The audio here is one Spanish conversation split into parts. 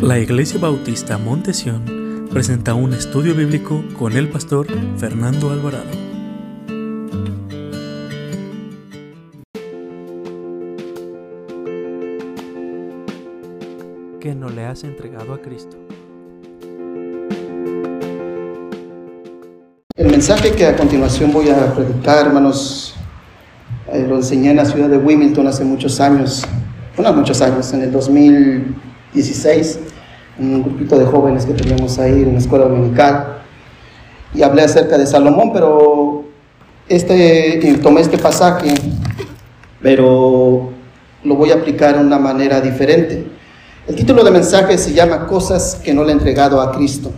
La Iglesia Bautista Montesión presenta un estudio bíblico con el pastor Fernando Alvarado. ¿Qué no le has entregado a Cristo? El mensaje que a continuación voy a predicar, hermanos, eh, lo enseñé en la ciudad de Wilmington hace muchos años, bueno, muchos años, en el 2016 un grupito de jóvenes que teníamos ahí en la escuela dominical y hablé acerca de Salomón, pero este, tomé este pasaje, pero lo voy a aplicar de una manera diferente. El título del mensaje se llama Cosas que no le he entregado a Cristo.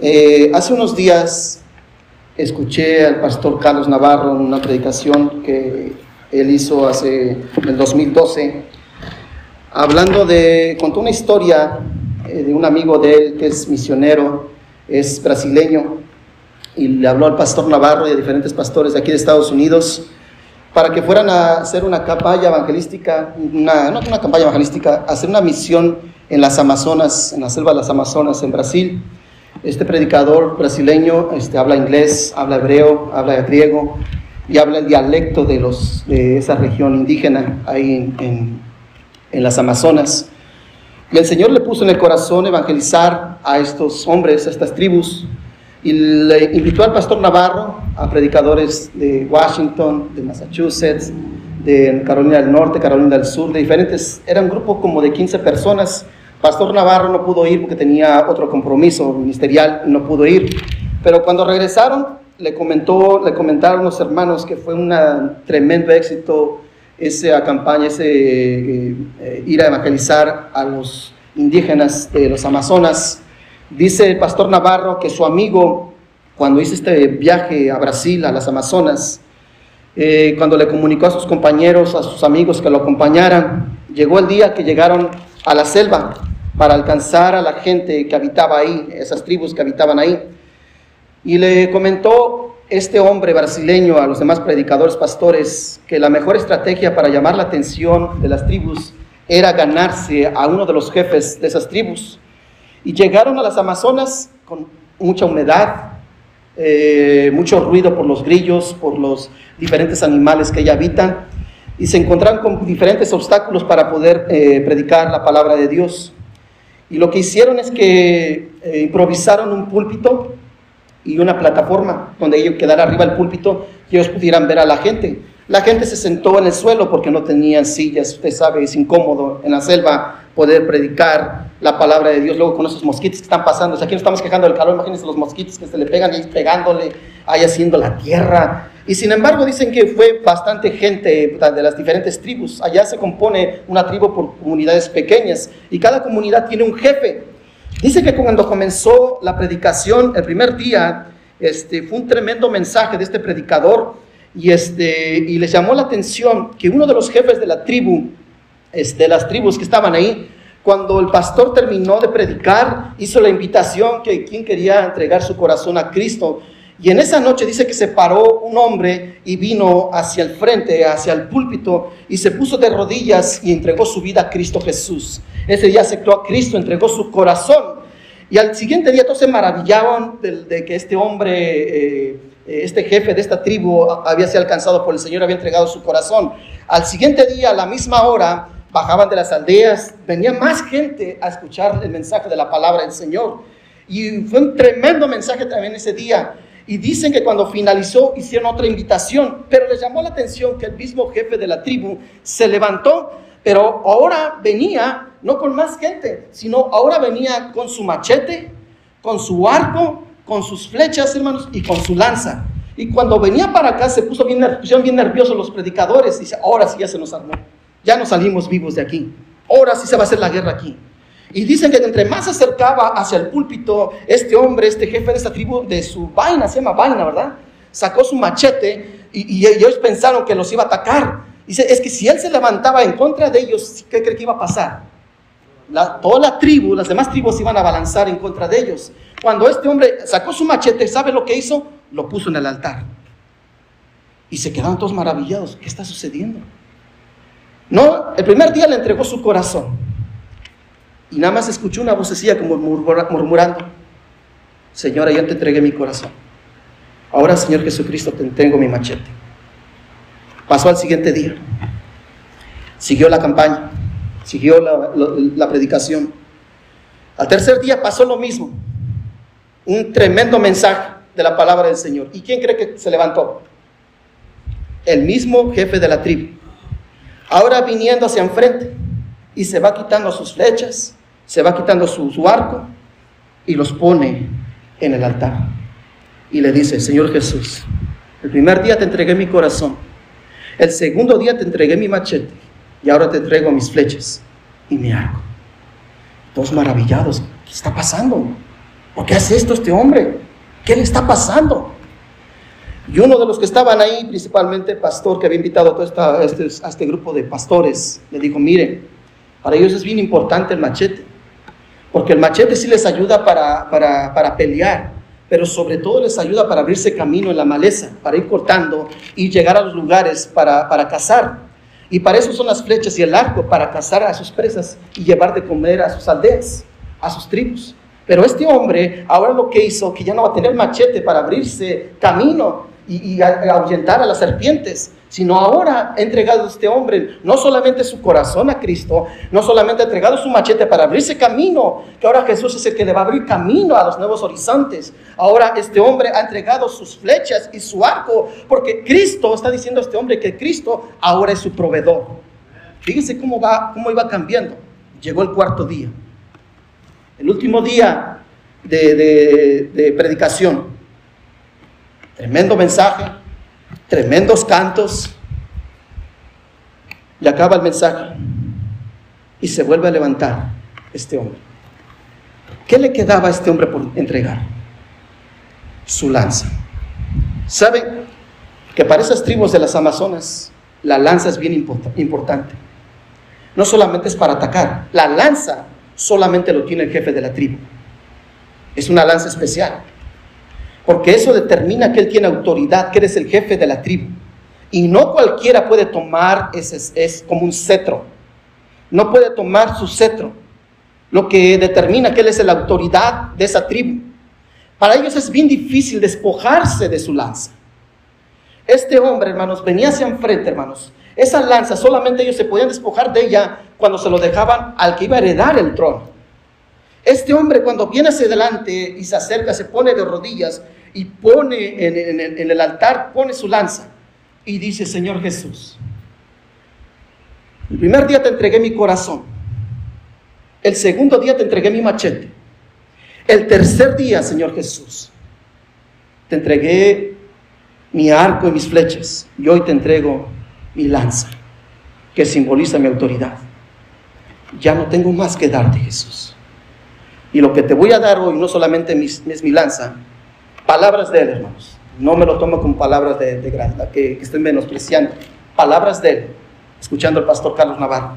Eh, hace unos días escuché al pastor Carlos Navarro en una predicación que él hizo hace en el 2012 hablando de, contó una historia eh, de un amigo de él que es misionero, es brasileño, y le habló al pastor Navarro y a diferentes pastores de aquí de Estados Unidos para que fueran a hacer una campaña evangelística, una, no una campaña evangelística, hacer una misión en las Amazonas, en la selva de las Amazonas, en Brasil. Este predicador brasileño este, habla inglés, habla hebreo, habla griego y habla el dialecto de, los, de esa región indígena ahí en en las Amazonas. Y el Señor le puso en el corazón evangelizar a estos hombres, a estas tribus, y le invitó al pastor Navarro, a predicadores de Washington, de Massachusetts, de Carolina del Norte, Carolina del Sur, de diferentes, era un grupo como de 15 personas. Pastor Navarro no pudo ir porque tenía otro compromiso ministerial, no pudo ir. Pero cuando regresaron, le, comentó, le comentaron los hermanos que fue un tremendo éxito esa campaña, ese eh, eh, ir a evangelizar a los indígenas de los Amazonas. Dice el pastor Navarro que su amigo, cuando hizo este viaje a Brasil, a las Amazonas, eh, cuando le comunicó a sus compañeros, a sus amigos que lo acompañaran, llegó el día que llegaron a la selva para alcanzar a la gente que habitaba ahí, esas tribus que habitaban ahí. Y le comentó este hombre brasileño a los demás predicadores, pastores, que la mejor estrategia para llamar la atención de las tribus era ganarse a uno de los jefes de esas tribus. Y llegaron a las Amazonas con mucha humedad, eh, mucho ruido por los grillos, por los diferentes animales que allá habitan, y se encontraron con diferentes obstáculos para poder eh, predicar la palabra de Dios. Y lo que hicieron es que eh, improvisaron un púlpito y una plataforma donde ellos quedara arriba el púlpito y ellos pudieran ver a la gente. La gente se sentó en el suelo porque no tenían sillas. Usted sabe, es incómodo en la selva poder predicar la palabra de Dios. Luego con esos mosquitos que están pasando. aquí no estamos quejando del calor. Imagínense los mosquitos que se le pegan y pegándole ahí haciendo la tierra. Y sin embargo dicen que fue bastante gente de las diferentes tribus. Allá se compone una tribu por comunidades pequeñas y cada comunidad tiene un jefe. Dice que cuando comenzó la predicación, el primer día, este, fue un tremendo mensaje de este predicador y, este, y les llamó la atención que uno de los jefes de la tribu, este, las tribus que estaban ahí, cuando el pastor terminó de predicar, hizo la invitación que quien quería entregar su corazón a Cristo. Y en esa noche dice que se paró un hombre y vino hacia el frente, hacia el púlpito, y se puso de rodillas y entregó su vida a Cristo Jesús. Ese día aceptó a Cristo, entregó su corazón. Y al siguiente día todos se maravillaban de, que este hombre, eh, este jefe de esta tribu, había sido alcanzado por el Señor, había entregado su corazón. Al siguiente día, a la misma hora, bajaban de las aldeas, venía más gente a escuchar el mensaje de la palabra del Señor. Y fue un tremendo mensaje también ese día. Y dicen que cuando finalizó hicieron otra invitación, pero les llamó la atención que el mismo jefe de la tribu se levantó, pero ahora venía no con más gente, sino ahora venía con su machete, con su arco, con sus flechas, hermanos, y con su lanza. Y cuando venía para acá se puso bien, pusieron bien nerviosos los predicadores y dice, ahora sí ya se nos armó, ya no salimos vivos de aquí, ahora sí se va a hacer la guerra aquí. Y dicen que entre más se acercaba hacia el púlpito, este hombre, este jefe de esta tribu, de su vaina, se llama vaina, ¿verdad? Sacó su machete y, ellos pensaron que los iba a atacar. Dice, es que si él se levantaba en contra de ellos, ¿qué cree que iba a pasar? toda la tribu, las demás tribus iban a balanzar en contra de ellos. Cuando este hombre sacó su machete, ¿sabe lo que hizo? Lo puso en el altar. Y se quedaron todos maravillados. ¿Qué está sucediendo? No, el primer día le entregó su corazón. Y nada más escuché una vocecilla como murmurando, Señora, ya te entregué mi corazón. Ahora, Señor Jesucristo, te entrego mi machete. Pasó al siguiente día. Siguió la campaña, siguió la, predicación. Al tercer día pasó lo mismo. Un tremendo mensaje de la palabra del Señor. ¿Y quién cree que se levantó? El mismo jefe de la tribu. Ahora viniendo hacia enfrente y se va quitando sus flechas, se va quitando su, su arco y los pone en el altar. Y le dice, Señor Jesús, el primer día te entregué mi corazón, el segundo día te entregué mi machete y ahora te entrego mis flechas y mi arco. Todos maravillados, ¿qué está pasando? ¿Por qué hace esto este hombre? ¿Qué le está pasando? Y uno de los que estaban ahí, principalmente el pastor que había invitado a, todo este, a este grupo de pastores, le dijo, miren, para ellos es bien importante el machete, porque el machete sí les ayuda para, para, para pelear, pero sobre todo les ayuda para abrirse camino en la maleza, para ir cortando y llegar a los lugares para, para cazar. Y para eso son las flechas y el arco, para cazar a sus presas y llevar de comer a sus aldeas, a sus tribus. Pero este hombre ahora lo que hizo, que ya no va a tener machete para abrirse camino y, ahuyentar a las serpientes, sino ahora ha entregado este hombre no solamente su corazón a Cristo, no solamente ha entregado su machete para abrirse camino, que ahora Jesús es el que le va a abrir camino a los nuevos horizontes. Ahora este hombre ha entregado sus flechas y su arco, porque Cristo está diciendo a este hombre que Cristo ahora es su proveedor. Fíjense cómo va, cómo iba cambiando. Llegó el cuarto día, el último día de predicación. Tremendo mensaje tremendos cantos, y acaba el mensaje y se vuelve a levantar este hombre. ¿Qué le quedaba a este hombre por entregar? Su lanza. ¿Saben que para esas tribus de las Amazonas la lanza es bien importante? No solamente es para atacar, la lanza solamente lo tiene el jefe de la tribu. Es una lanza especial. Porque eso determina que él tiene autoridad, que eres el jefe de la tribu. Y no cualquiera puede tomar, ese es como un cetro. No puede tomar su cetro. Lo que determina que él es la autoridad de esa tribu. Para ellos es bien difícil despojarse de su lanza. Este hombre, hermanos, venía hacia enfrente, hermanos. Esa lanza solamente ellos se podían despojar de ella cuando se lo dejaban al que iba a heredar el trono. Este hombre cuando viene hacia adelante y se acerca, se pone de rodillas y pone en, el altar, pone su lanza y dice, Señor Jesús, el primer día te entregué mi corazón, el segundo día te entregué mi machete, el tercer día, Señor Jesús, te entregué mi arco y mis flechas y hoy te entrego mi lanza, que simboliza mi autoridad. Ya no tengo más que darte, Jesús. Y lo que te voy a dar hoy no solamente es mi lanza, palabras de Él, hermanos. No me lo tomo como palabras de, de que, que estoy menospreciando. Palabras de Él, escuchando al pastor Carlos Navarro.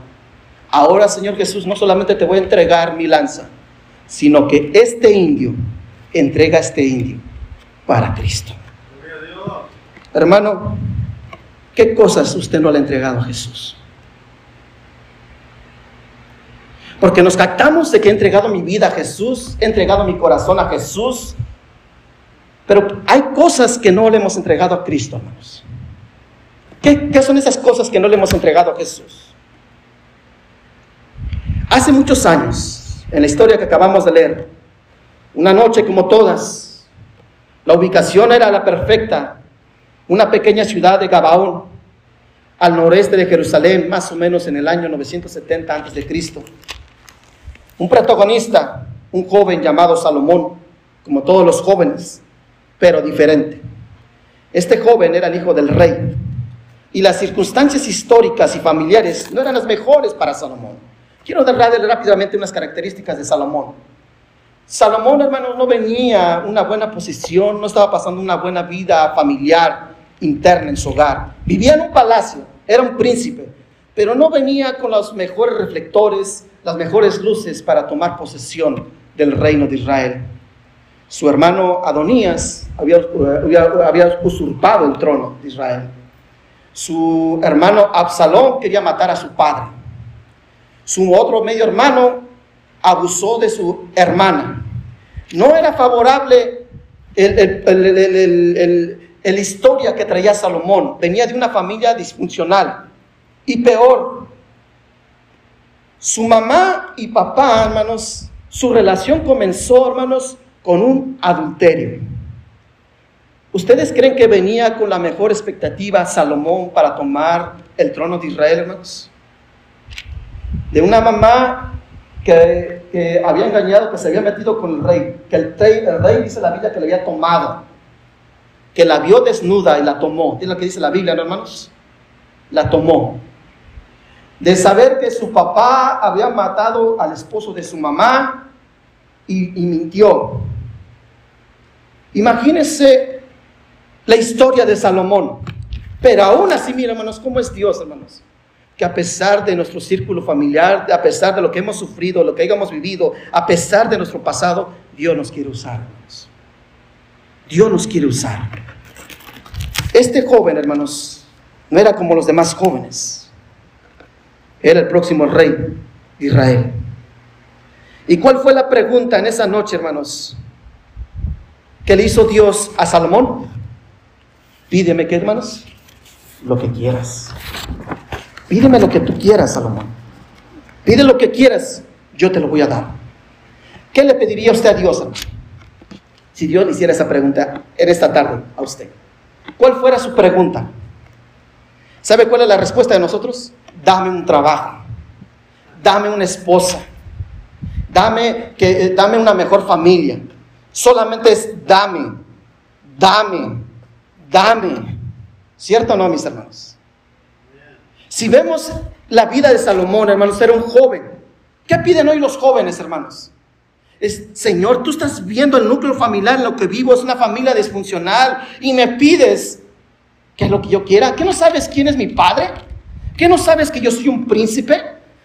Ahora, Señor Jesús, no solamente te voy a entregar mi lanza, sino que este indio entrega a este indio para Cristo. Hermano, ¿qué cosas usted no le ha entregado a Jesús? Porque nos captamos de que he entregado mi vida a Jesús, he entregado mi corazón a Jesús. Pero hay cosas que no le hemos entregado a Cristo, hermanos. ¿Qué, ¿Qué, son esas cosas que no le hemos entregado a Jesús? Hace muchos años, en la historia que acabamos de leer, una noche como todas, la ubicación era la perfecta, una pequeña ciudad de Gabaón, al noreste de Jerusalén, más o menos en el año 970 a.C. Un protagonista, un joven llamado Salomón, como todos los jóvenes, pero diferente. Este joven era el hijo del rey y las circunstancias históricas y familiares no eran las mejores para Salomón. Quiero darle rápidamente unas características de Salomón. Salomón, hermano, no venía una buena posición, no estaba pasando una buena vida familiar interna en su hogar. Vivía en un palacio, era un príncipe, pero no venía con los mejores reflectores, las mejores luces para tomar posesión del reino de Israel. Su hermano Adonías había, usurpado el trono de Israel. Su hermano Absalón quería matar a su padre. Su otro medio hermano, abusó de su hermana. No era favorable el, historia que traía Salomón. Venía de una familia disfuncional. Y peor, su mamá y papá, hermanos, su relación comenzó, hermanos, con un adulterio. ¿Ustedes creen que venía con la mejor expectativa Salomón para tomar el trono de Israel, hermanos? De una mamá que, había engañado, que se había metido con el rey, que el rey, el rey dice la Biblia que le había tomado, que la vio desnuda y la tomó. Es lo que dice la Biblia, hermanos? La tomó. De saber que su papá había matado al esposo de su mamá y, mintió. Imagínense la historia de Salomón. Pero aún así, mira, hermanos, cómo es Dios, hermanos. Que a pesar de nuestro círculo familiar, a pesar de lo que hemos sufrido, lo que hayamos vivido, a pesar de nuestro pasado, Dios nos quiere usar, hermanos. Dios nos quiere usar. Este joven, hermanos, no era como los demás jóvenes. Era el próximo rey de Israel. ¿Y cuál fue la pregunta en esa noche, hermanos? que le hizo Dios a Salomón? Pídeme, ¿qué hermanos? Lo que quieras. Pídeme lo que tú quieras, Salomón. Pide lo que quieras, yo te lo voy a dar. ¿Qué le pediría usted a Dios? Si Dios le hiciera esa pregunta en esta tarde a usted. ¿Cuál fuera su pregunta? ¿Sabe cuál es la respuesta de nosotros? Dame un trabajo. Dame una esposa. Dame, que, eh, dame una mejor familia. Solamente es dame, dame, dame. ¿Cierto o no, mis hermanos? Si vemos la vida de Salomón, hermanos, era un joven. ¿Qué piden hoy los jóvenes, hermanos? Es, Señor, tú estás viendo el núcleo familiar en lo que vivo, es una familia disfuncional y me pides que es lo que yo quiera. ¿Qué no sabes quién es mi padre? ¿Qué no sabes que yo soy un príncipe?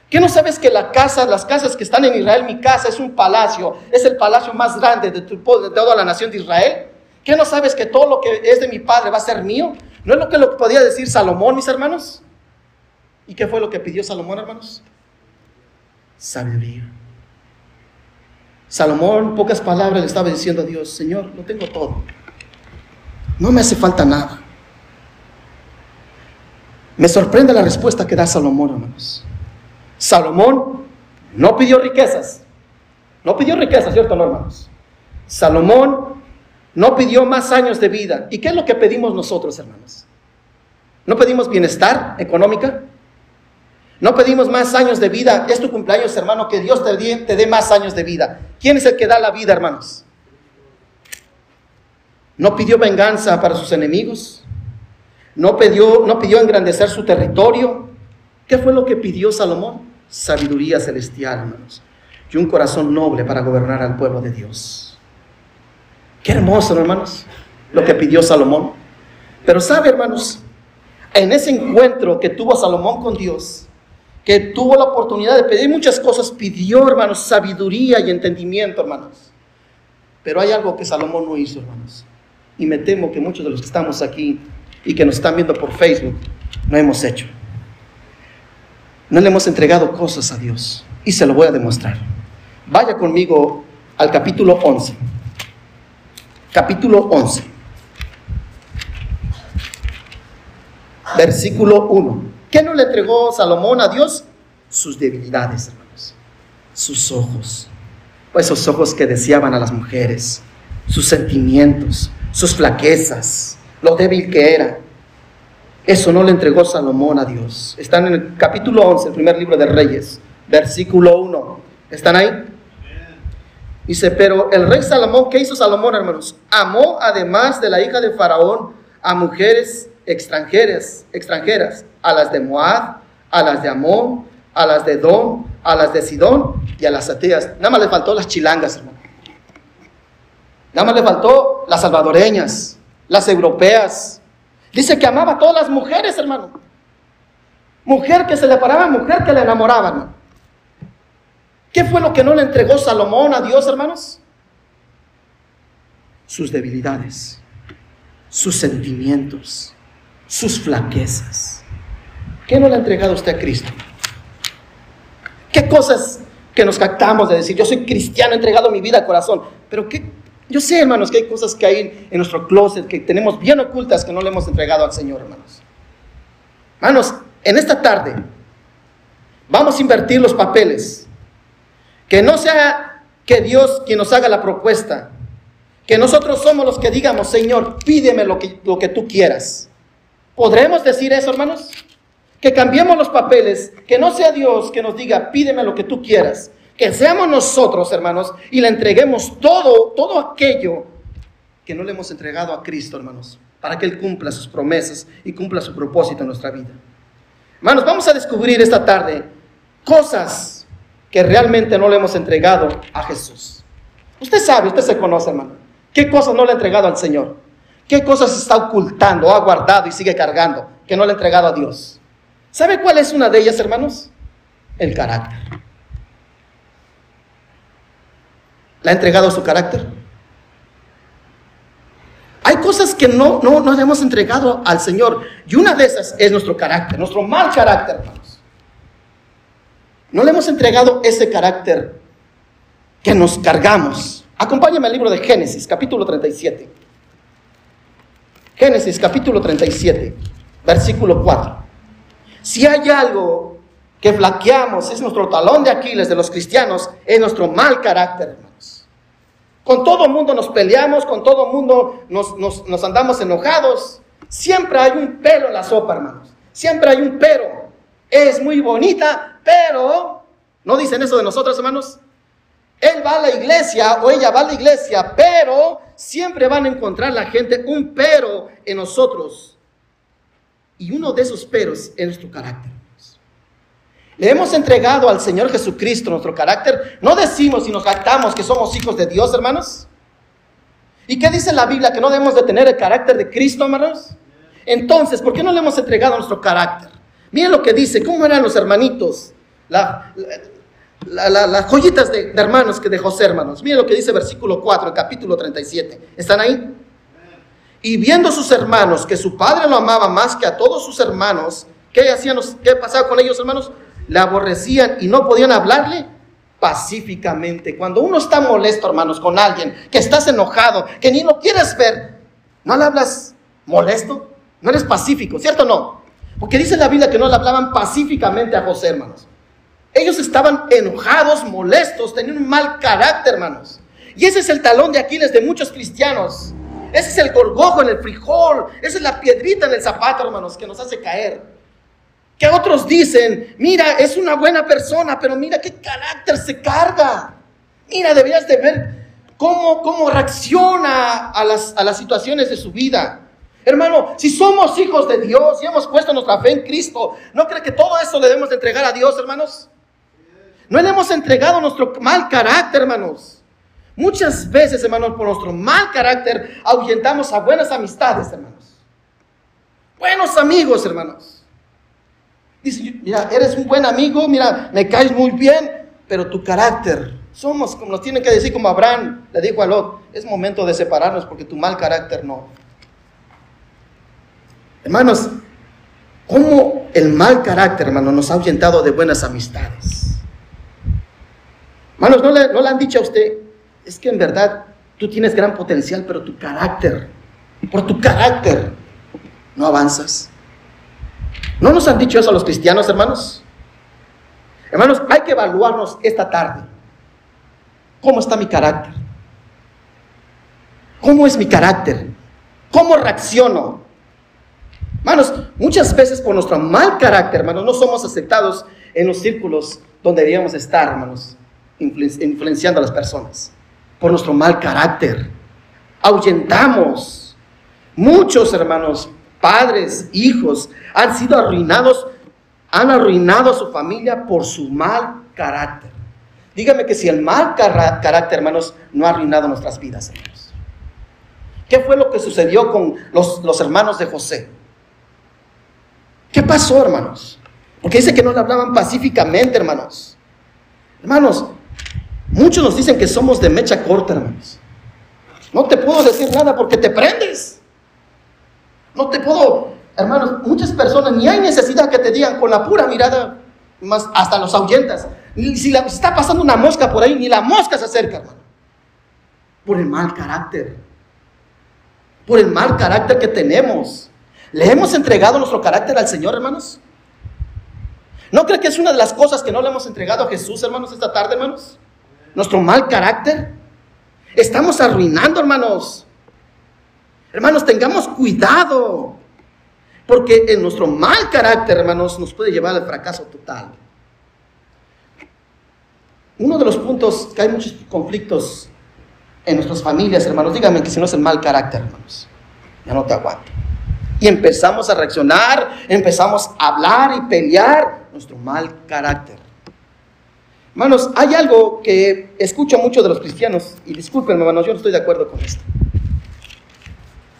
¿Qué no sabes que la casa, las casas que están en Israel, mi casa es un palacio, es el palacio más grande de, de toda la nación de Israel? ¿Qué no sabes que todo lo que es de mi padre va a ser mío? ¿No es lo que lo podía decir Salomón, mis hermanos? ¿Y qué fue lo que pidió Salomón, hermanos? Sabiduría. Salomón, pocas palabras, le estaba diciendo a Dios, Señor, lo tengo todo. No me hace falta nada. Me sorprende la respuesta que da Salomón, hermanos. Salomón no pidió riquezas. No pidió riquezas, ¿cierto, no, hermanos? Salomón no pidió más años de vida. ¿Y qué es lo que pedimos nosotros, hermanos? ¿No pedimos bienestar económica? ¿No pedimos más años de vida? Es tu cumpleaños, hermano, que Dios te dé, te dé más años de vida. ¿Quién es el que da la vida, hermanos? ¿No pidió venganza para sus enemigos? ¿No pidió, no pidió engrandecer su territorio? ¿Qué fue lo que pidió Salomón? Sabiduría celestial, hermanos. Y un corazón noble para gobernar al pueblo de Dios. Qué hermoso, hermanos, lo que pidió Salomón. Pero sabe, hermanos, en ese encuentro que tuvo Salomón con Dios, que tuvo la oportunidad de pedir muchas cosas, pidió, hermanos, sabiduría y entendimiento, hermanos. Pero hay algo que Salomón no hizo, hermanos. Y me temo que muchos de los que estamos aquí y que nos están viendo por Facebook no hemos hecho. No le hemos entregado cosas a Dios. Y se lo voy a demostrar. Vaya conmigo al capítulo 11 capítulo 11, versículo 1. ¿Qué no le entregó Salomón a Dios? Sus debilidades, hermanos, sus ojos, pues esos ojos que deseaban a las mujeres, sus sentimientos, sus flaquezas, lo débil que era. Eso no le entregó Salomón a Dios. Están en el capítulo 11, el primer libro de Reyes, versículo 1. ¿Están ahí? Dice, pero el rey Salomón, ¿qué hizo Salomón, hermanos? Amó además de la hija de Faraón a mujeres extranjeras, extranjeras, a las de Moab, a las de Amón, a las de Don, a las de Sidón y a las ateas. Nada más le faltó las chilangas, hermano. Nada más le faltó las salvadoreñas, las europeas. Dice que amaba a todas las mujeres, hermano. Mujer que se le paraba, mujer que le enamoraba, hermano. ¿Qué fue lo que no le entregó Salomón a Dios, hermanos? Sus debilidades, sus sentimientos, sus flaquezas. ¿Qué no le ha entregado usted a Cristo? ¿Qué cosas que nos captamos de decir, yo soy cristiano, he entregado mi vida al corazón. Pero que, yo sé, hermanos, que hay cosas que hay en nuestro closet que tenemos bien ocultas que no le hemos entregado al Señor, hermanos. Hermanos, en esta tarde vamos a invertir los papeles. Que no sea que Dios quien nos haga la propuesta, que nosotros somos los que digamos, Señor, pídeme lo que, lo que tú quieras. ¿Podremos decir eso, hermanos? Que cambiemos los papeles, que no sea Dios que nos diga, pídeme lo que tú quieras. Que seamos nosotros, hermanos, y le entreguemos todo, todo aquello que no le hemos entregado a Cristo, hermanos, para que Él cumpla sus promesas y cumpla su propósito en nuestra vida. Hermanos, vamos a descubrir esta tarde cosas que realmente no le hemos entregado a Jesús. Usted sabe, usted se conoce, hermano. ¿Qué cosas no le ha entregado al Señor? ¿Qué cosas está ocultando, ha guardado y sigue cargando que no le ha entregado a Dios? ¿Sabe cuál es una de ellas, hermanos? El carácter. ¿Le ha entregado su carácter? Hay cosas que no, no, no le hemos entregado al Señor. Y una de esas es nuestro carácter, nuestro mal carácter, hermanos. No le hemos entregado ese carácter que nos cargamos. Acompáñame al libro de Génesis, capítulo 37. Génesis, capítulo 37, versículo 4. Si hay algo que flaqueamos, es nuestro talón de Aquiles de los cristianos, es nuestro mal carácter, hermanos. Con todo mundo nos peleamos, con todo mundo nos, nos andamos enojados. Siempre hay un pero en la sopa, hermanos. Siempre hay un pero. Es muy bonita, pero... ¿No dicen eso de nosotros, hermanos? Él va a la iglesia o ella va a la iglesia, pero siempre van a encontrar la gente un pero en nosotros. Y uno de esos peros es nuestro carácter. Le hemos entregado al Señor Jesucristo nuestro carácter. No decimos y nos jactamos que somos hijos de Dios, hermanos. ¿Y qué dice la Biblia? Que no debemos de tener el carácter de Cristo, hermanos. Entonces, ¿por qué no le hemos entregado nuestro carácter? Miren lo que dice, ¿cómo eran los hermanitos? La, las joyitas de, hermanos que de José, hermanos. Miren lo que dice versículo 4, capítulo 37. ¿Están ahí? Y viendo sus hermanos que su padre lo amaba más que a todos sus hermanos, ¿qué hacían? ¿Qué pasaba con ellos, hermanos? Le aborrecían y no podían hablarle pacíficamente. Cuando uno está molesto, hermanos, con alguien, que estás enojado, que ni lo quieres ver, ¿no le hablas molesto? No eres pacífico, ¿cierto o no? Porque dice la Biblia que no le hablaban pacíficamente a José, hermanos. Ellos estaban enojados, molestos, tenían un mal carácter, hermanos. Y ese es el talón de Aquiles de muchos cristianos. Ese es el gorgojo en el frijol. Esa es la piedrita en el zapato, hermanos, que nos hace caer. Que otros dicen, mira, es una buena persona, pero mira qué carácter se carga. Mira, deberías de ver cómo, cómo reacciona a las, a las situaciones de su vida. Hermano, si somos hijos de Dios y hemos puesto nuestra fe en Cristo, ¿no cree que todo eso le debemos de entregar a Dios, hermanos? No le hemos entregado nuestro mal carácter, hermanos. Muchas veces, hermanos, por nuestro mal carácter ahuyentamos a buenas amistades, hermanos. Buenos amigos, hermanos. Dice, mira, eres un buen amigo, mira, me caes muy bien, pero tu carácter, somos, como nos tienen que decir, como Abraham le dijo a Lot, es momento de separarnos porque tu mal carácter no. Hermanos, ¿cómo el mal carácter, hermano, nos ha ahuyentado de buenas amistades? Hermanos, ¿no le, han dicho a usted, es que en verdad tú tienes gran potencial, pero tu carácter, por tu carácter, no avanzas. ¿No nos han dicho eso a los cristianos, hermanos? Hermanos, hay que evaluarnos esta tarde. ¿Cómo está mi carácter? ¿Cómo es mi carácter? ¿Cómo reacciono? Hermanos, muchas veces por nuestro mal carácter, hermanos, no somos aceptados en los círculos donde deberíamos estar, hermanos influenciando a las personas, por nuestro mal carácter. Ahuyentamos. Muchos hermanos, padres, hijos, han sido arruinados, han arruinado a su familia por su mal carácter. Dígame que si el mal carácter, hermanos, no ha arruinado nuestras vidas, hermanos. ¿Qué fue lo que sucedió con los, los hermanos de José? ¿Qué pasó, hermanos? Porque dice que no le hablaban pacíficamente, hermanos. Hermanos, Muchos nos dicen que somos de mecha corta, hermanos. No te puedo decir nada porque te prendes. No te puedo, hermanos, muchas personas ni hay necesidad que te digan con la pura mirada, más hasta los ahuyentas. Si la, está pasando una mosca por ahí, ni la mosca se acerca, hermano. Por el mal carácter. Por el mal carácter que tenemos. ¿Le hemos entregado nuestro carácter al Señor, hermanos? ¿No cree que es una de las cosas que no le hemos entregado a Jesús, hermanos, esta tarde, hermanos? Nuestro mal carácter. Estamos arruinando, hermanos. Hermanos, tengamos cuidado. Porque en nuestro mal carácter, hermanos, nos puede llevar al fracaso total. Uno de los puntos que hay muchos conflictos en nuestras familias, hermanos, díganme que si no es el mal carácter, hermanos, ya no te aguanto. Y empezamos a reaccionar, empezamos a hablar y pelear nuestro mal carácter. Hermanos, hay algo que escucho mucho de los cristianos, y discúlpenme, hermanos, yo no estoy de acuerdo con esto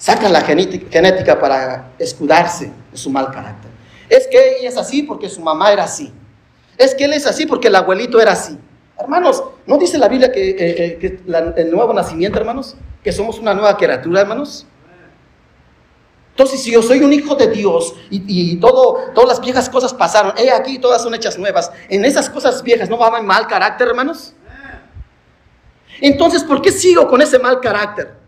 sacan la genética para escudarse de su mal carácter. Es que ella es así porque su mamá era así. Es que él es así porque el abuelito era así. Hermanos, ¿no dice la Biblia que, eh, eh, el nuevo nacimiento, hermanos? Que somos una nueva criatura, hermanos. Entonces, si yo soy un hijo de Dios y, todo, todas las viejas cosas pasaron, he aquí todas son hechas nuevas, en esas cosas viejas no va mal carácter, hermanos. Entonces, ¿por qué sigo con ese mal carácter?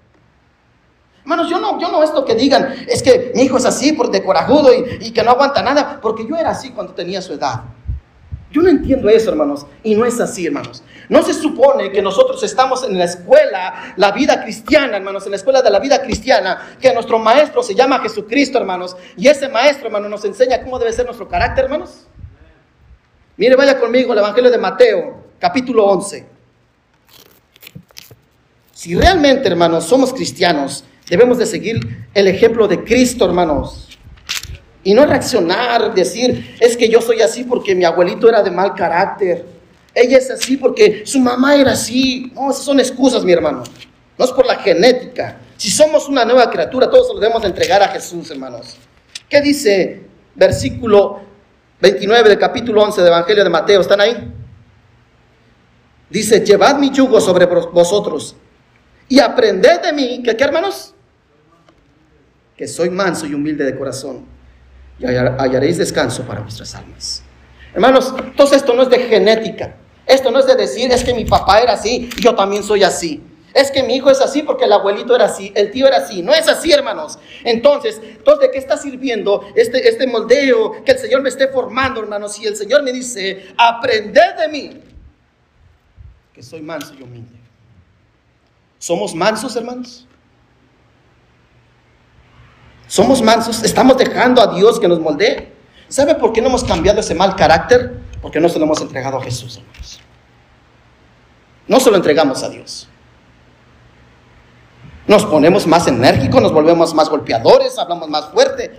Hermanos, yo no, yo no esto que digan, es que mi hijo es así por de corajudo y, y que no aguanta nada, porque yo era así cuando tenía su edad. Yo no entiendo eso, hermanos, y no es así, hermanos. No se supone que nosotros estamos en la escuela, la vida cristiana, hermanos, en la escuela de la vida cristiana, que nuestro maestro se llama Jesucristo, hermanos, y ese maestro, hermano, nos enseña cómo debe ser nuestro carácter, hermanos. Mire, vaya conmigo al Evangelio de Mateo, capítulo 11. Si realmente, hermanos, somos cristianos, Debemos de seguir el ejemplo de Cristo, hermanos. Y no reaccionar, decir, es que yo soy así porque mi abuelito era de mal carácter. Ella es así porque su mamá era así. No, esas son excusas, mi hermano. No es por la genética. Si somos una nueva criatura, todos lo debemos de entregar a Jesús, hermanos. ¿Qué dice versículo 29 del capítulo 11 del Evangelio de Mateo? ¿Están ahí? Dice, llevad mi yugo sobre vosotros y aprended de mí, que qué hermanos? Que soy manso y humilde de corazón y hallaréis descanso para vuestras almas. Hermanos, entonces esto no es de genética. Esto no es de decir, es que mi papá era así y yo también soy así. Es que mi hijo es así porque el abuelito era así, el tío era así. No es así, hermanos. Entonces, entonces ¿de qué está sirviendo este, este moldeo que el Señor me esté formando, hermanos? Y el Señor me dice, aprended de mí, que soy manso y humilde. ¿Somos mansos, hermanos? ¿Somos mansos? ¿Estamos dejando a Dios que nos moldee? ¿Sabe por qué no hemos cambiado ese mal carácter? Porque no se lo hemos entregado a Jesús, hermanos. No se lo entregamos a Dios. Nos ponemos más enérgicos, nos volvemos más golpeadores, hablamos más fuerte.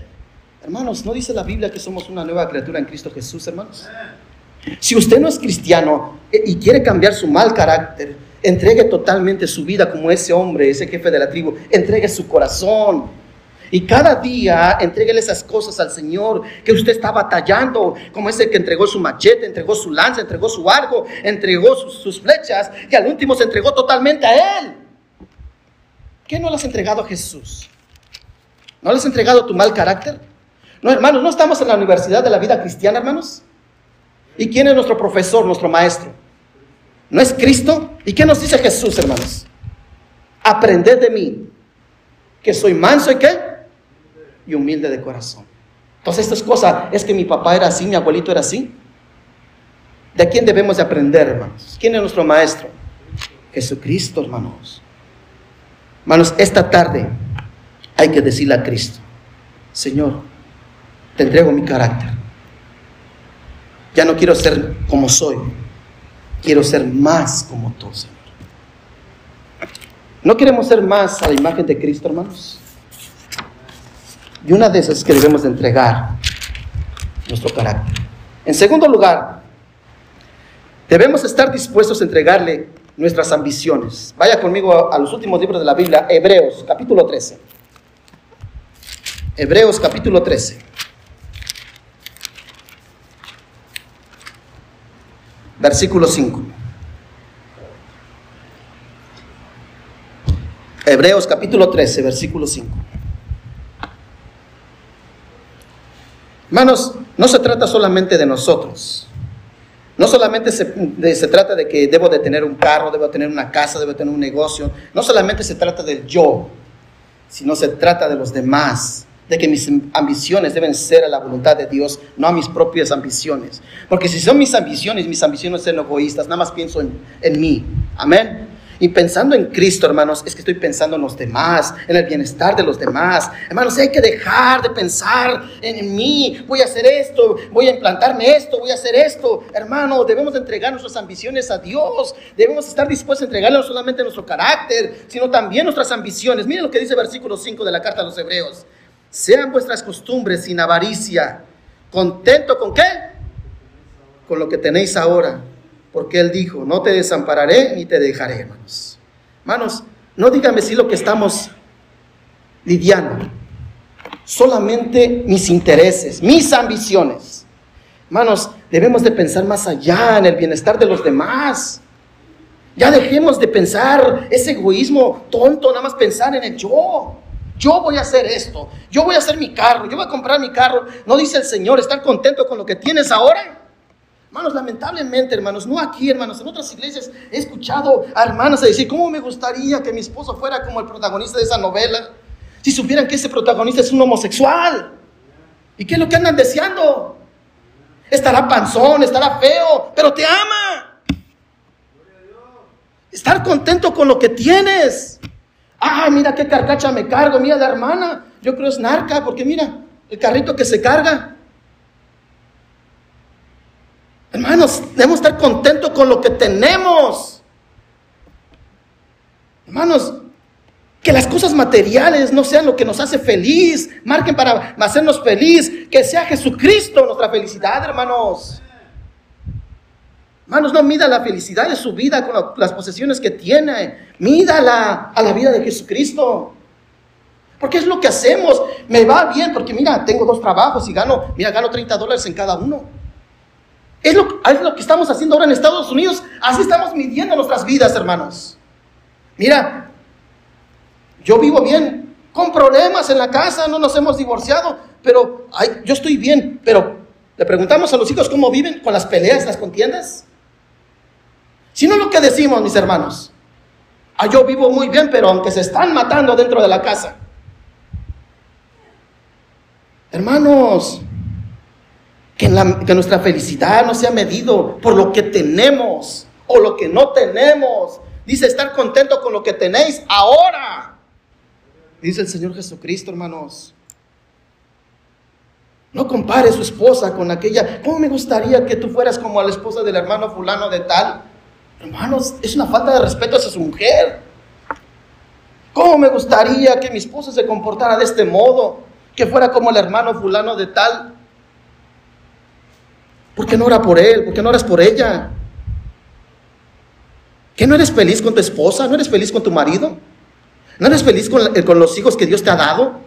Hermanos, ¿no dice la Biblia que somos una nueva criatura en Cristo Jesús, hermanos? Si usted no es cristiano eh, y quiere cambiar su mal carácter, entregue totalmente su vida como ese hombre, ese jefe de la tribu, entregue su corazón. Y cada día entreguele esas cosas al Señor que usted está batallando, como ese que entregó su machete, entregó su lanza, entregó su arco, entregó sus, flechas y al último se entregó totalmente a Él. ¿Qué no le has entregado a Jesús? ¿No le has entregado tu mal carácter? No, hermanos, no estamos en la universidad de la vida cristiana, hermanos. ¿Y quién es nuestro profesor, nuestro maestro? ¿No es Cristo? ¿Y qué nos dice Jesús, hermanos? Aprended de mí, que soy manso y qué? Y humilde de corazón. Entonces, estas cosas, es que mi papá era así, mi abuelito era así. ¿De quién debemos de aprender, hermanos? ¿Quién es nuestro maestro? Jesucristo, hermanos. Hermanos, esta tarde hay que decirle a Cristo, Señor, te entrego mi carácter. Ya no quiero ser como soy, Quiero ser más como tú, Señor. ¿No queremos ser más a la imagen de Cristo, hermanos? Y una de esas es que debemos de entregar nuestro carácter. En segundo lugar, debemos estar dispuestos a entregarle nuestras ambiciones. Vaya conmigo a, los últimos libros de la Biblia, Hebreos, capítulo 13. Hebreos, capítulo 13. versículo 5. Hebreos capítulo 13, versículo 5. Hermanos, no se trata solamente de nosotros. No solamente se, se trata de que debo de tener un carro, debo tener una casa, debo tener un negocio. No solamente se trata del yo, sino se trata de los demás. De que mis ambiciones deben ser a la voluntad de Dios, no a mis propias ambiciones. Porque si son mis ambiciones, mis ambiciones son egoístas, nada más pienso en, en mí. Amén. Y pensando en Cristo, hermanos, es que estoy pensando en los demás, en el bienestar de los demás. Hermanos, hay que dejar de pensar en, mí. Voy a hacer esto, voy a implantarme esto, voy a hacer esto. Hermano, debemos de entregar nuestras ambiciones a Dios. Debemos estar dispuestos a entregarle no solamente nuestro carácter, sino también nuestras ambiciones. Miren lo que dice el versículo 5 de la carta a los Hebreos. Sean vuestras costumbres sin avaricia. ¿Contento con qué? Con lo que tenéis ahora. Porque Él dijo, no te desampararé ni te dejaré, hermanos. Hermanos, no díganme si lo que estamos lidiando. Solamente mis intereses, mis ambiciones. Hermanos, debemos de pensar más allá en el bienestar de los demás. Ya dejemos de pensar ese egoísmo tonto, nada más pensar en el yo. Yo voy a hacer esto, yo voy a hacer mi carro, yo voy a comprar mi carro. No dice el Señor, estar contento con lo que tienes ahora. Hermanos, lamentablemente, hermanos, no aquí, hermanos, en otras iglesias he escuchado a hermanas decir, ¿cómo me gustaría que mi esposo fuera como el protagonista de esa novela? Si supieran que ese protagonista es un homosexual. ¿Y qué es lo que andan deseando? Estará panzón, estará feo, pero te ama. Estar contento con lo que tienes. Ah, mira qué carcacha me cargo, mira la hermana. Yo creo es narca, porque mira, el carrito que se carga. Hermanos, debemos estar contentos con lo que tenemos. Hermanos, que las cosas materiales no sean lo que nos hace feliz, marquen para hacernos feliz, que sea Jesucristo nuestra felicidad, hermanos. Hermanos, no mida la felicidad de su vida con la- las posesiones que tiene, mídala a la vida de Jesucristo. Porque es lo que hacemos, me va bien, porque mira, tengo dos trabajos y gano, mira, gano 30 dólares en cada uno. Es lo, es lo que estamos haciendo ahora en Estados Unidos. Así estamos midiendo nuestras vidas, hermanos. Mira, yo vivo bien, con problemas en la casa, no nos hemos divorciado, pero ay, yo estoy bien. Pero le preguntamos a los hijos cómo viven con las peleas, las contiendas. Si no lo que decimos, mis hermanos, ah, yo vivo muy bien, pero aunque se están matando dentro de la casa. Hermanos, que, nuestra felicidad no sea medido por lo que tenemos o lo que no tenemos. Dice estar contento con lo que tenéis ahora. Dice el Señor Jesucristo, hermanos. No compare su esposa con aquella. ¿Cómo me gustaría que tú fueras como la esposa del hermano fulano de tal? Hermanos, es una falta de respeto hacia su mujer. ¿Cómo me gustaría que mi esposa se comportara de este modo? Que fuera como el hermano fulano de tal. ¿Por qué no ora por él? ¿Por qué no oras por ella? ¿Que no eres feliz con tu esposa? ¿No eres feliz con tu marido? ¿No eres feliz con, la- con los hijos que Dios te ha dado?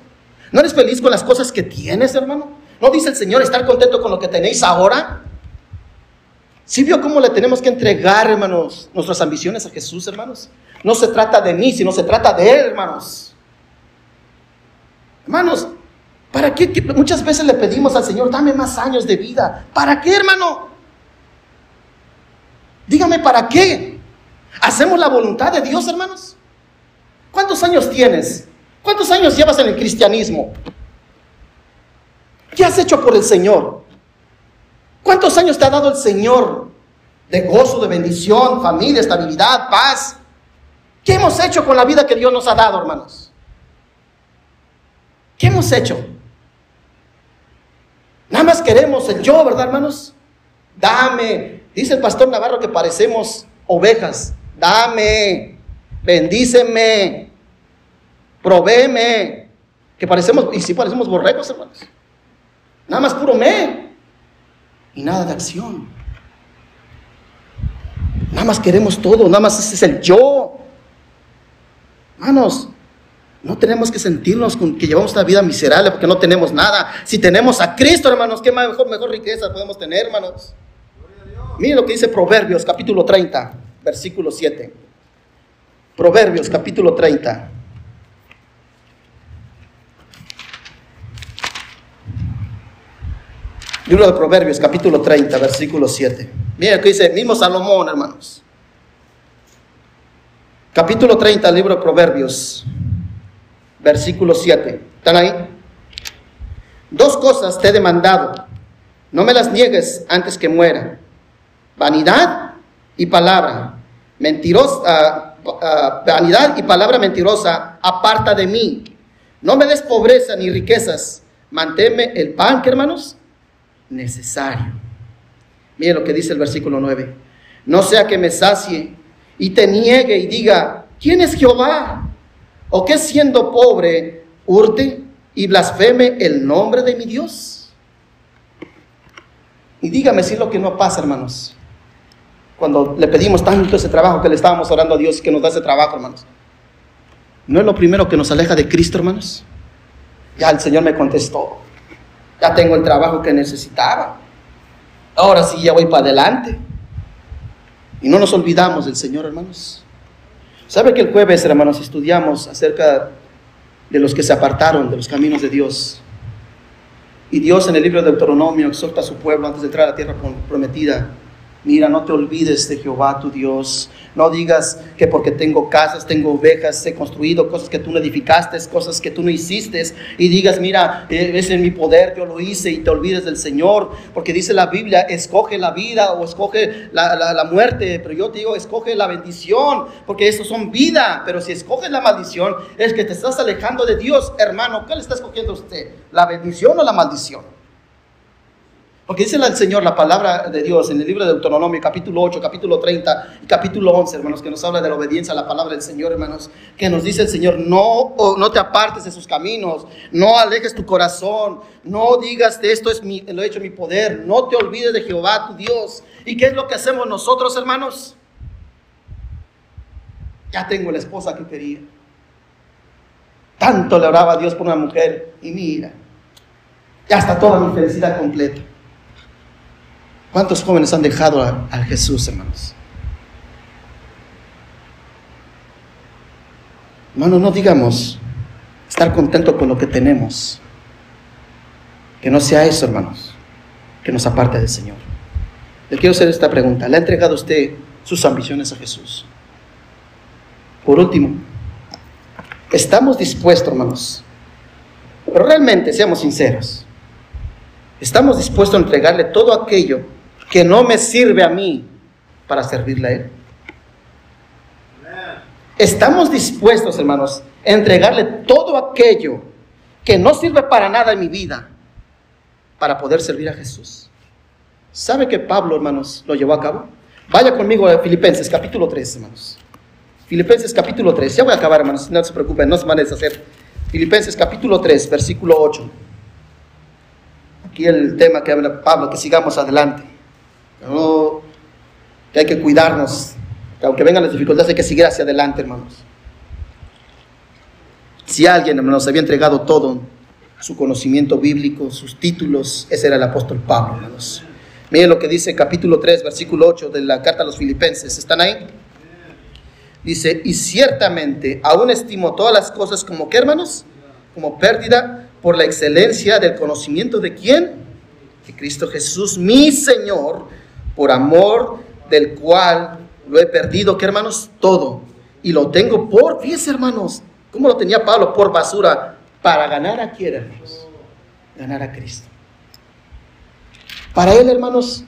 ¿No eres feliz con las cosas que tienes, hermano? ¿No dice el Señor estar contento con lo que tenéis ahora? ¿Sí vio cómo le tenemos que entregar, hermanos, nuestras ambiciones a Jesús, hermanos? No se trata de mí, sino se trata de Él, hermanos. Hermanos, ¿para qué? Muchas veces le pedimos al Señor, dame más años de vida. ¿Para qué, hermano? Dígame, ¿para qué? ¿Hacemos la voluntad de Dios, hermanos? ¿Cuántos años tienes? ¿Cuántos años llevas en el cristianismo? ¿Qué has hecho por el Señor? ¿Cuántos años te ha dado el Señor de gozo, de bendición, familia, estabilidad, paz? ¿Qué hemos hecho con la vida que Dios nos ha dado, hermanos? ¿Qué hemos hecho? Nada más queremos el yo, ¿verdad, hermanos? Dame. Dice el pastor Navarro que parecemos ovejas. Dame. Bendíceme. Provéeme. Que parecemos, y sí parecemos borregos, hermanos. Nada más puro me. Y nada de acción. Nada más queremos todo, nada más ese es el yo. Hermanos, no tenemos que sentirnos con que llevamos una vida miserable porque no tenemos nada. Si tenemos a Cristo, hermanos, qué mejor, mejor riqueza podemos tener, hermanos. Miren lo que dice Proverbios, capítulo 30, versículo 7. Proverbios, capítulo 30. Libro de Proverbios, capítulo 30, versículo 7. Mira que dice, mismo Salomón, hermanos. Capítulo 30, libro de Proverbios, versículo 7. ¿Están ahí? Dos cosas te he demandado. No me las niegues antes que muera. Vanidad y palabra. Mentirosa, uh, vanidad y palabra mentirosa, aparta de mí. No me des pobreza ni riquezas. Manténme el pan, que hermanos, necesario. Mire lo que dice el versículo 9. No sea que me sacie y te niegue y diga, ¿quién es Jehová? ¿O que siendo pobre hurte y blasfeme el nombre de mi Dios? Y dígame si es lo que no pasa, hermanos. Cuando le pedimos tanto ese trabajo que le estábamos orando a Dios que nos da ese trabajo, hermanos. ¿No es lo primero que nos aleja de Cristo, hermanos? Ya el Señor me contestó. Ya tengo el trabajo que necesitaba. Ahora sí, ya voy para adelante. Y no nos olvidamos del Señor, hermanos. ¿Sabe que el jueves, hermanos, estudiamos acerca de los que se apartaron de los caminos de Dios? Y Dios en el libro de Deuteronomio exhorta a su pueblo antes de entrar a la tierra prometida Mira, no te olvides de Jehová tu Dios. No digas que porque tengo casas, tengo ovejas, he construido cosas que tú no edificaste, cosas que tú no hiciste. Y digas, mira, eh, es en mi poder, yo lo hice y te olvides del Señor. Porque dice la Biblia, escoge la vida o escoge la, muerte. Pero yo te digo, escoge la bendición, porque eso son vida. Pero si escoges la maldición, es que te estás alejando de Dios. Hermano, ¿qué le está escogiendo usted? ¿La bendición o la maldición? Porque dice el Señor la palabra de Dios en el libro de Deuteronomio, capítulo 8, capítulo 30 y capítulo 11, hermanos, que nos habla de la obediencia a la palabra del Señor, hermanos, que nos dice el Señor, no, no te apartes de sus caminos, no alejes tu corazón, no digas de esto es mi, lo he hecho mi poder, no te olvides de Jehová tu Dios. ¿Y qué es lo que hacemos nosotros, hermanos? Ya tengo la esposa que quería. Tanto le oraba a Dios por una mujer y mira, ya está toda mi felicidad completa. ¿Cuántos jóvenes han dejado al Jesús, hermanos? Hermanos, no digamos estar contento con lo que tenemos. Que no sea eso, hermanos, que nos aparte del Señor. Le quiero hacer esta pregunta. ¿Le ha entregado usted sus ambiciones a Jesús? Por último, estamos dispuestos, hermanos, pero realmente, seamos sinceros, estamos dispuestos a entregarle todo aquello que no me sirve a mí para servirle a Él. Estamos dispuestos, hermanos, a entregarle todo aquello que no sirve para nada en mi vida para poder servir a Jesús. ¿Sabe que Pablo, hermanos, lo llevó a cabo? Vaya conmigo a Filipenses capítulo 3, hermanos. Filipenses capítulo 3. Ya voy a acabar, hermanos, no se preocupen, no se van a deshacer. Filipenses capítulo 3, versículo 8. Aquí el tema que habla Pablo, que sigamos adelante que hay que cuidarnos. Que aunque vengan las dificultades, hay que seguir hacia adelante, hermanos. Si alguien, hermanos, había entregado todo, su conocimiento bíblico, sus títulos, ese era el apóstol Pablo, hermanos. Miren lo que dice capítulo 3, versículo 8 de la carta a los filipenses. ¿Están ahí? Dice, y ciertamente aún estimo todas las cosas como que, hermanos, como pérdida por la excelencia del conocimiento de quién? De Cristo Jesús, mi Señor, por amor del cual lo he perdido, ¿qué hermanos? Todo. Y lo tengo por, fíjense hermanos, ¿cómo lo tenía Pablo? Por basura, para ganar a quién, hermanos? Ganar a Cristo. Para él, hermanos,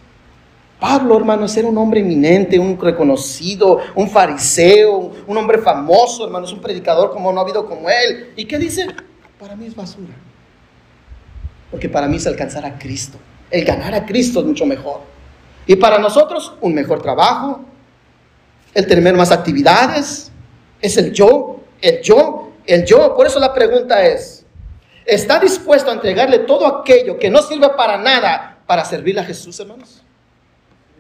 Pablo, hermanos, era un hombre eminente, un reconocido, un fariseo, un hombre famoso, hermanos, un predicador como no ha habido como él. ¿Y qué dice? Para mí es basura. Porque para mí es alcanzar a Cristo. El ganar a Cristo es mucho mejor. Y para nosotros, un mejor trabajo, el tener más actividades, es el yo, el yo, el yo. Por eso la pregunta es, ¿está dispuesto a entregarle todo aquello que no sirve para nada para servirle a Jesús, hermanos?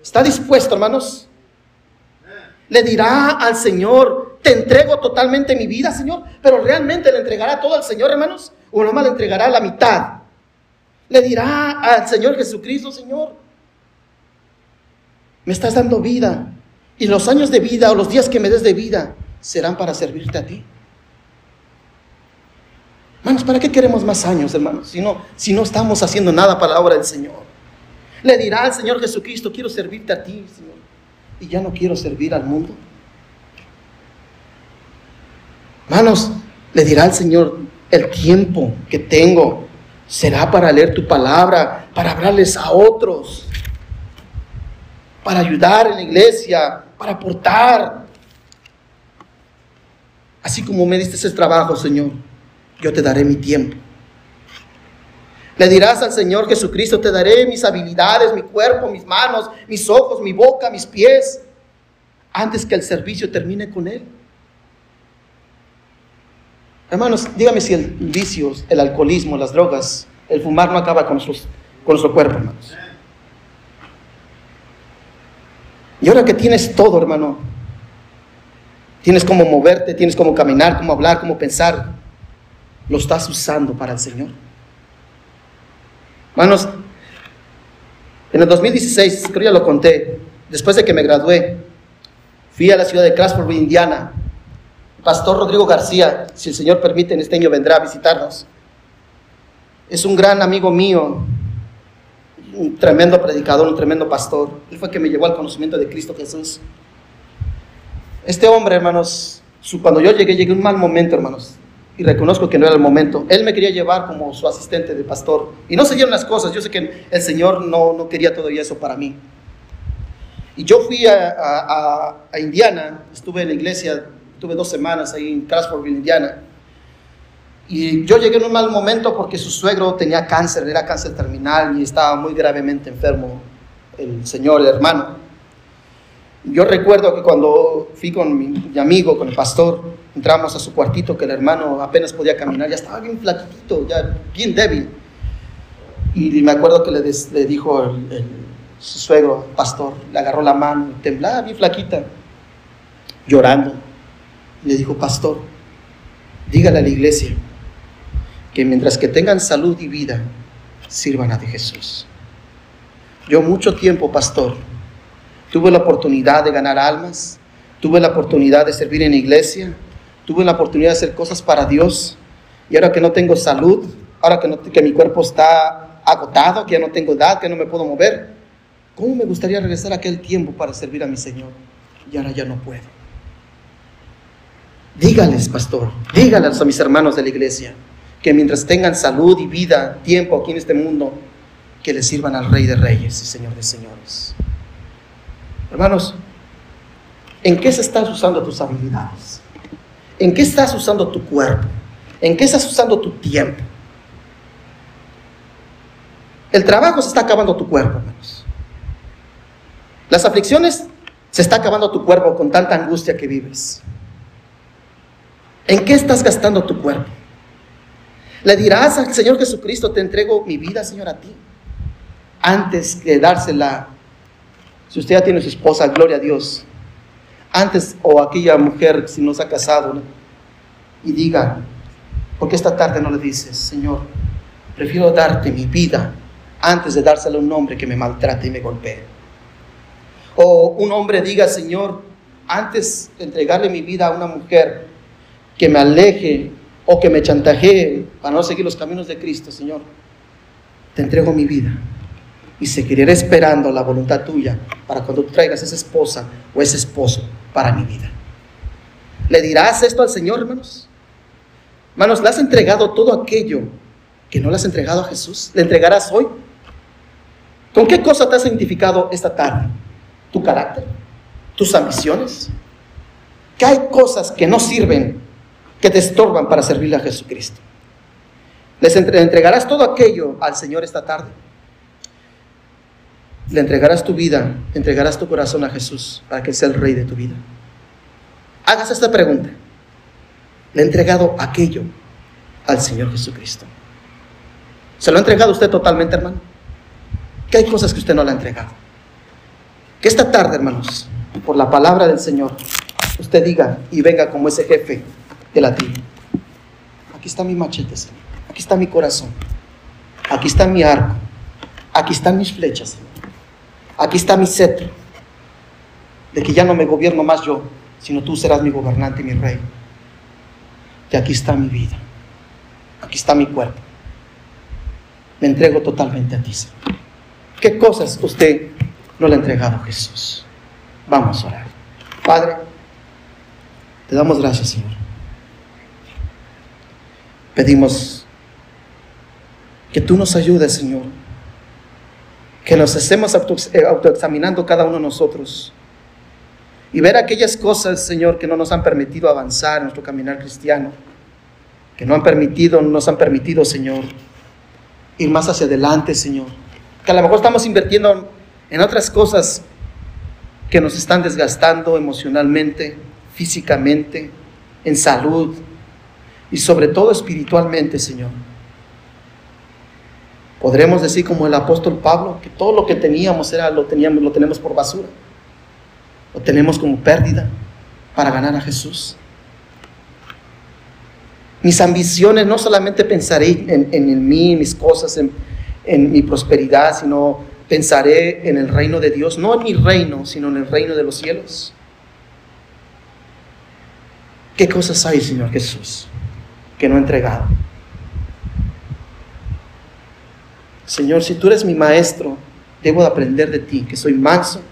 ¿Está dispuesto, hermanos? Le dirá al Señor, te entrego totalmente mi vida, Señor, pero realmente le entregará todo al Señor, hermanos, o nomás le entregará la mitad. Le dirá al Señor Jesucristo, Señor, me estás dando vida. Y los años de vida o los días que me des de vida serán para servirte a ti. Hermanos, ¿para qué queremos más años, hermanos? Si no, si no estamos haciendo nada para la obra del Señor. Le dirá al Señor Jesucristo, quiero servirte a ti, Señor. Y ya no quiero servir al mundo. Hermanos, le dirá al Señor, el tiempo que tengo será para leer tu palabra, para hablarles a otros, para ayudar en la iglesia, para aportar. Así como me diste ese trabajo, Señor, yo te daré mi tiempo. Le dirás al Señor Jesucristo, te daré mis habilidades, mi cuerpo, mis manos, mis ojos, mi boca, mis pies, antes que el servicio termine con Él. Hermanos, dígame si el vicio, el alcoholismo, las drogas, el fumar no acaba con, sus, con nuestro cuerpo, hermanos. Y ahora que tienes todo, hermano, tienes cómo moverte, tienes cómo caminar, cómo hablar, cómo pensar, lo estás usando para el Señor. Hermanos, en el 2016, creo ya lo conté, después de que me gradué, fui a la ciudad de Cransford, Indiana, Pastor Rodrigo García, si el Señor permite, en este año vendrá a visitarnos. Es un gran amigo mío, un tremendo predicador, un tremendo pastor. Él fue que me llevó al conocimiento de Cristo Jesús. Este hombre, hermanos, cuando yo llegué, llegué un mal momento, hermanos. Y reconozco que no era el momento. Él me quería llevar como su asistente de pastor. Y no se dieron las cosas. Yo sé que el Señor no, no quería todavía eso para mí. Y yo fui a, a, a Indiana, estuve en la iglesia Tuve dos semanas ahí en Cransfordville, Indiana. Y yo llegué en un mal momento porque su suegro tenía cáncer, era cáncer terminal y estaba muy gravemente enfermo el señor, el hermano. Yo recuerdo que cuando fui con mi, amigo, con el pastor, entramos a su cuartito, que el hermano apenas podía caminar, ya estaba bien flaquito, ya bien débil. Y me acuerdo que le, dijo el, su suegro, pastor, le agarró la mano, temblaba bien flaquita, llorando le dijo, pastor, dígale a la iglesia que mientras que tengan salud y vida, sirvan a de Jesús. Yo mucho tiempo, pastor, tuve la oportunidad de ganar almas, tuve la oportunidad de servir en iglesia, tuve la oportunidad de hacer cosas para Dios, y ahora que no tengo salud, ahora que, que mi cuerpo está agotado, que ya no tengo edad, que no me puedo mover, ¿cómo me gustaría regresar a aquel tiempo para servir a mi Señor? Y ahora ya no puedo. Dígales, pastor, dígales a mis hermanos de la iglesia, que mientras tengan salud y vida, tiempo aquí en este mundo, que les sirvan al Rey de Reyes y Señor de Señores. Hermanos, ¿en qué se estás usando tus habilidades? ¿En qué estás usando tu cuerpo? ¿En qué estás usando tu tiempo? El trabajo se está acabando tu cuerpo, hermanos. Las aflicciones se está acabando tu cuerpo con tanta angustia que vives. ¿En qué estás gastando tu cuerpo? Le dirás al Señor Jesucristo, te entrego mi vida, Señor, a ti. Antes de dársela, si usted ya tiene su esposa, gloria a Dios. Antes, o aquella mujer, si no se ha casado, y diga, porque esta tarde no le dices, Señor, prefiero darte mi vida antes de dársela a un hombre que me maltrate y me golpee. O un hombre diga, Señor, antes de entregarle mi vida a una mujer, que me aleje o que me chantajee para no seguir los caminos de Cristo, Señor, te entrego mi vida y seguiré esperando la voluntad tuya para cuando tú traigas esa esposa o ese esposo para mi vida. ¿Le dirás esto al Señor, hermanos? Hermanos, ¿le has entregado todo aquello que no le has entregado a Jesús? ¿Le entregarás hoy? ¿Con qué cosa te has identificado esta tarde? ¿Tu carácter? ¿Tus ambiciones? ¿Que hay cosas que no sirven que te estorban para servirle a Jesucristo. ¿Les entregarás todo aquello al Señor esta tarde? Le entregarás tu vida, entregarás tu corazón a Jesús para que sea el Rey de tu vida. Hagas esta pregunta. ¿Le he entregado aquello al Señor Jesucristo? ¿Se lo ha entregado usted totalmente, hermano? ¿Qué hay cosas que usted no le ha entregado? Que esta tarde, hermanos, por la palabra del Señor, usted diga y venga como ese jefe de la. Aquí está mi machete, Señor. Aquí está mi corazón. Aquí está mi arco. Aquí están mis flechas. Aquí está mi cetro. De que ya no me gobierno más yo, sino tú serás mi gobernante y mi rey. Y aquí está mi vida. Aquí está mi cuerpo. Me entrego totalmente a ti, Señor. ¿Qué cosas usted no le ha entregado Jesús? Vamos a orar. Padre, te damos gracias, Señor. Pedimos que tú nos ayudes, Señor. Que nos estemos eh, autoexaminando cada uno de nosotros. Y ver aquellas cosas, Señor, que no nos han permitido avanzar en nuestro caminar cristiano. Que no han permitido, no nos han permitido, Señor, ir más hacia adelante, Señor. Que a lo mejor estamos invirtiendo en otras cosas que nos están desgastando emocionalmente, físicamente, en salud y sobre todo espiritualmente, Señor. Podremos decir como el apóstol Pablo que todo lo que teníamos era lo teníamos lo tenemos por basura. Lo tenemos como pérdida para ganar a Jesús. Mis ambiciones no solamente pensaré en, en, mí, mis cosas, en, en mi prosperidad, sino pensaré en el reino de Dios, no en mi reino, sino en el reino de los cielos. ¿Qué cosas hay, Señor Jesús, que no he entregado? Señor, si tú eres mi maestro, debo de aprender de ti, que soy manso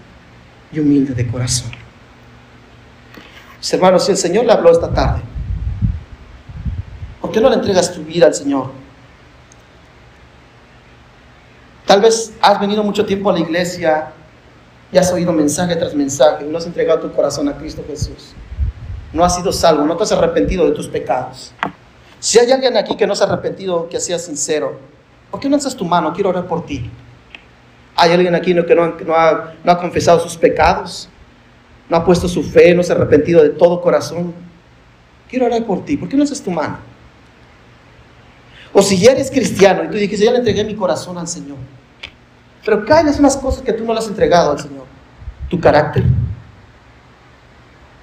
y humilde de corazón. hermanos, si el Señor le habló esta tarde, ¿por qué no le entregas tu vida al Señor? Tal vez has venido mucho tiempo a la iglesia y has oído mensaje tras mensaje y no has entregado tu corazón a Cristo Jesús. No has sido salvo, no te has arrepentido de tus pecados. Si hay alguien aquí que no se ha arrepentido, que sea sincero, ¿por qué no haces tu mano? Quiero orar por ti. Hay alguien aquí que no, ha, no ha confesado sus pecados, no ha puesto su fe, no se ha arrepentido de todo corazón. Quiero orar por ti. ¿Por qué no haces tu mano? O si ya eres cristiano y tú dijiste, ya le entregué mi corazón al Señor. Pero hay unas cosas que tú no le has entregado al Señor. Tu carácter,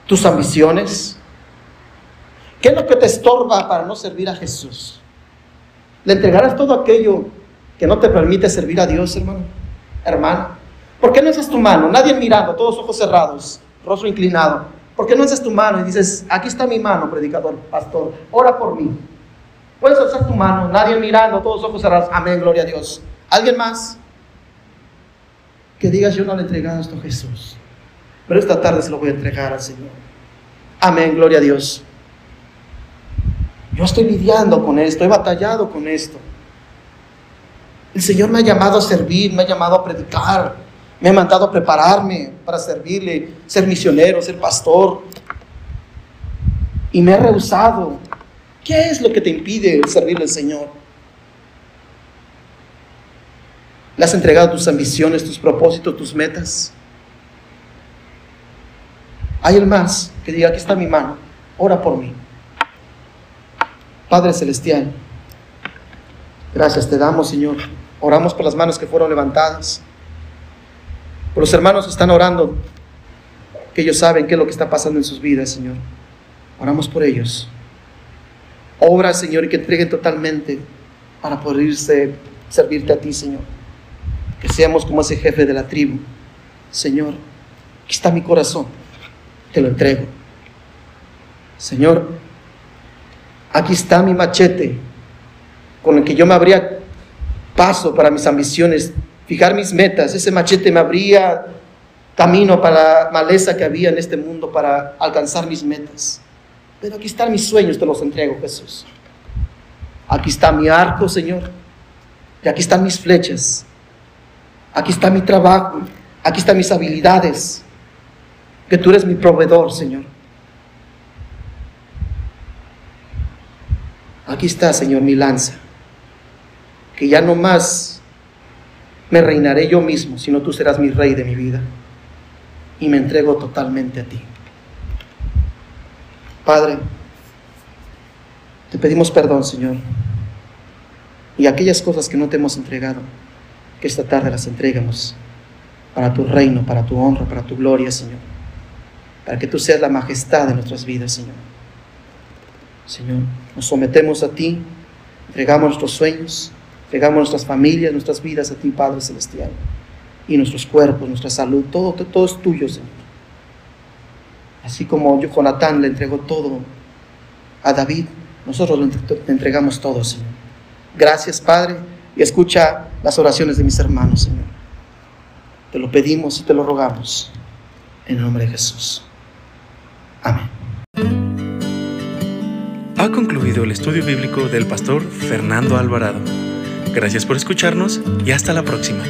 tus ambiciones. ¿Qué es lo que te estorba para no servir a Jesús? ¿Le entregarás todo aquello que no te permite servir a Dios, hermano? Hermana. ¿Por qué no haces tu mano? Nadie mirando, todos ojos cerrados, rostro inclinado. ¿Por qué no haces tu mano y dices, aquí está mi mano, predicador, pastor, ora por mí? Puedes hacer tu mano, nadie mirando, todos ojos cerrados. Amén, gloria a Dios. ¿Alguien más? que digas, yo no le he entregado esto a Jesús, pero esta tarde se lo voy a entregar al Señor. Amén, gloria a Dios. Yo estoy lidiando con esto, he batallado con esto. El Señor me ha llamado a servir, me ha llamado a predicar, me ha mandado a prepararme para servirle, ser misionero, ser pastor. Y me he rehusado. ¿Qué es lo que te impide servirle al Señor? ¿Le has entregado tus ambiciones, tus propósitos, tus metas? Hay el más que diga, aquí está mi mano, ora por mí. Padre Celestial, gracias te damos, Señor. Oramos por las manos que fueron levantadas. Por los hermanos que están orando, que ellos saben qué es lo que está pasando en sus vidas, Señor. Oramos por ellos. Obra, Señor, y que entreguen totalmente para poder irse, servirte a ti, Señor que seamos como ese jefe de la tribu. Señor, aquí está mi corazón, te lo entrego. Señor, aquí está mi machete con el que yo me abría paso para mis ambiciones, fijar mis metas. Ese machete me abría camino para la maleza que había en este mundo para alcanzar mis metas. Pero aquí están mis sueños, te los entrego, Jesús. Aquí está mi arco, Señor. Y aquí están mis flechas. Aquí está mi trabajo, aquí están mis habilidades, que tú eres mi proveedor, Señor. Aquí está, Señor, mi lanza, que ya no más me reinaré yo mismo, sino tú serás mi rey de mi vida. Y me entrego totalmente a ti. Padre, te pedimos perdón, Señor, y aquellas cosas que no te hemos entregado que esta tarde las entregamos para tu reino, para tu honra, para tu gloria, Señor. Para que tú seas la majestad de nuestras vidas, Señor. Señor, nos sometemos a ti, entregamos nuestros sueños, entregamos nuestras familias, nuestras vidas a ti, Padre Celestial. Y nuestros cuerpos, nuestra salud, todo, todo es tuyo, Señor. Así como yo, Jonatán, le entregó todo a David, nosotros le entregamos todo, Señor. Gracias, Padre, y escucha las oraciones de mis hermanos, Señor. Te lo pedimos y te lo rogamos. En el nombre de Jesús. Amén. Ha concluido el estudio bíblico del pastor Fernando Alvarado. Gracias por escucharnos y hasta la próxima.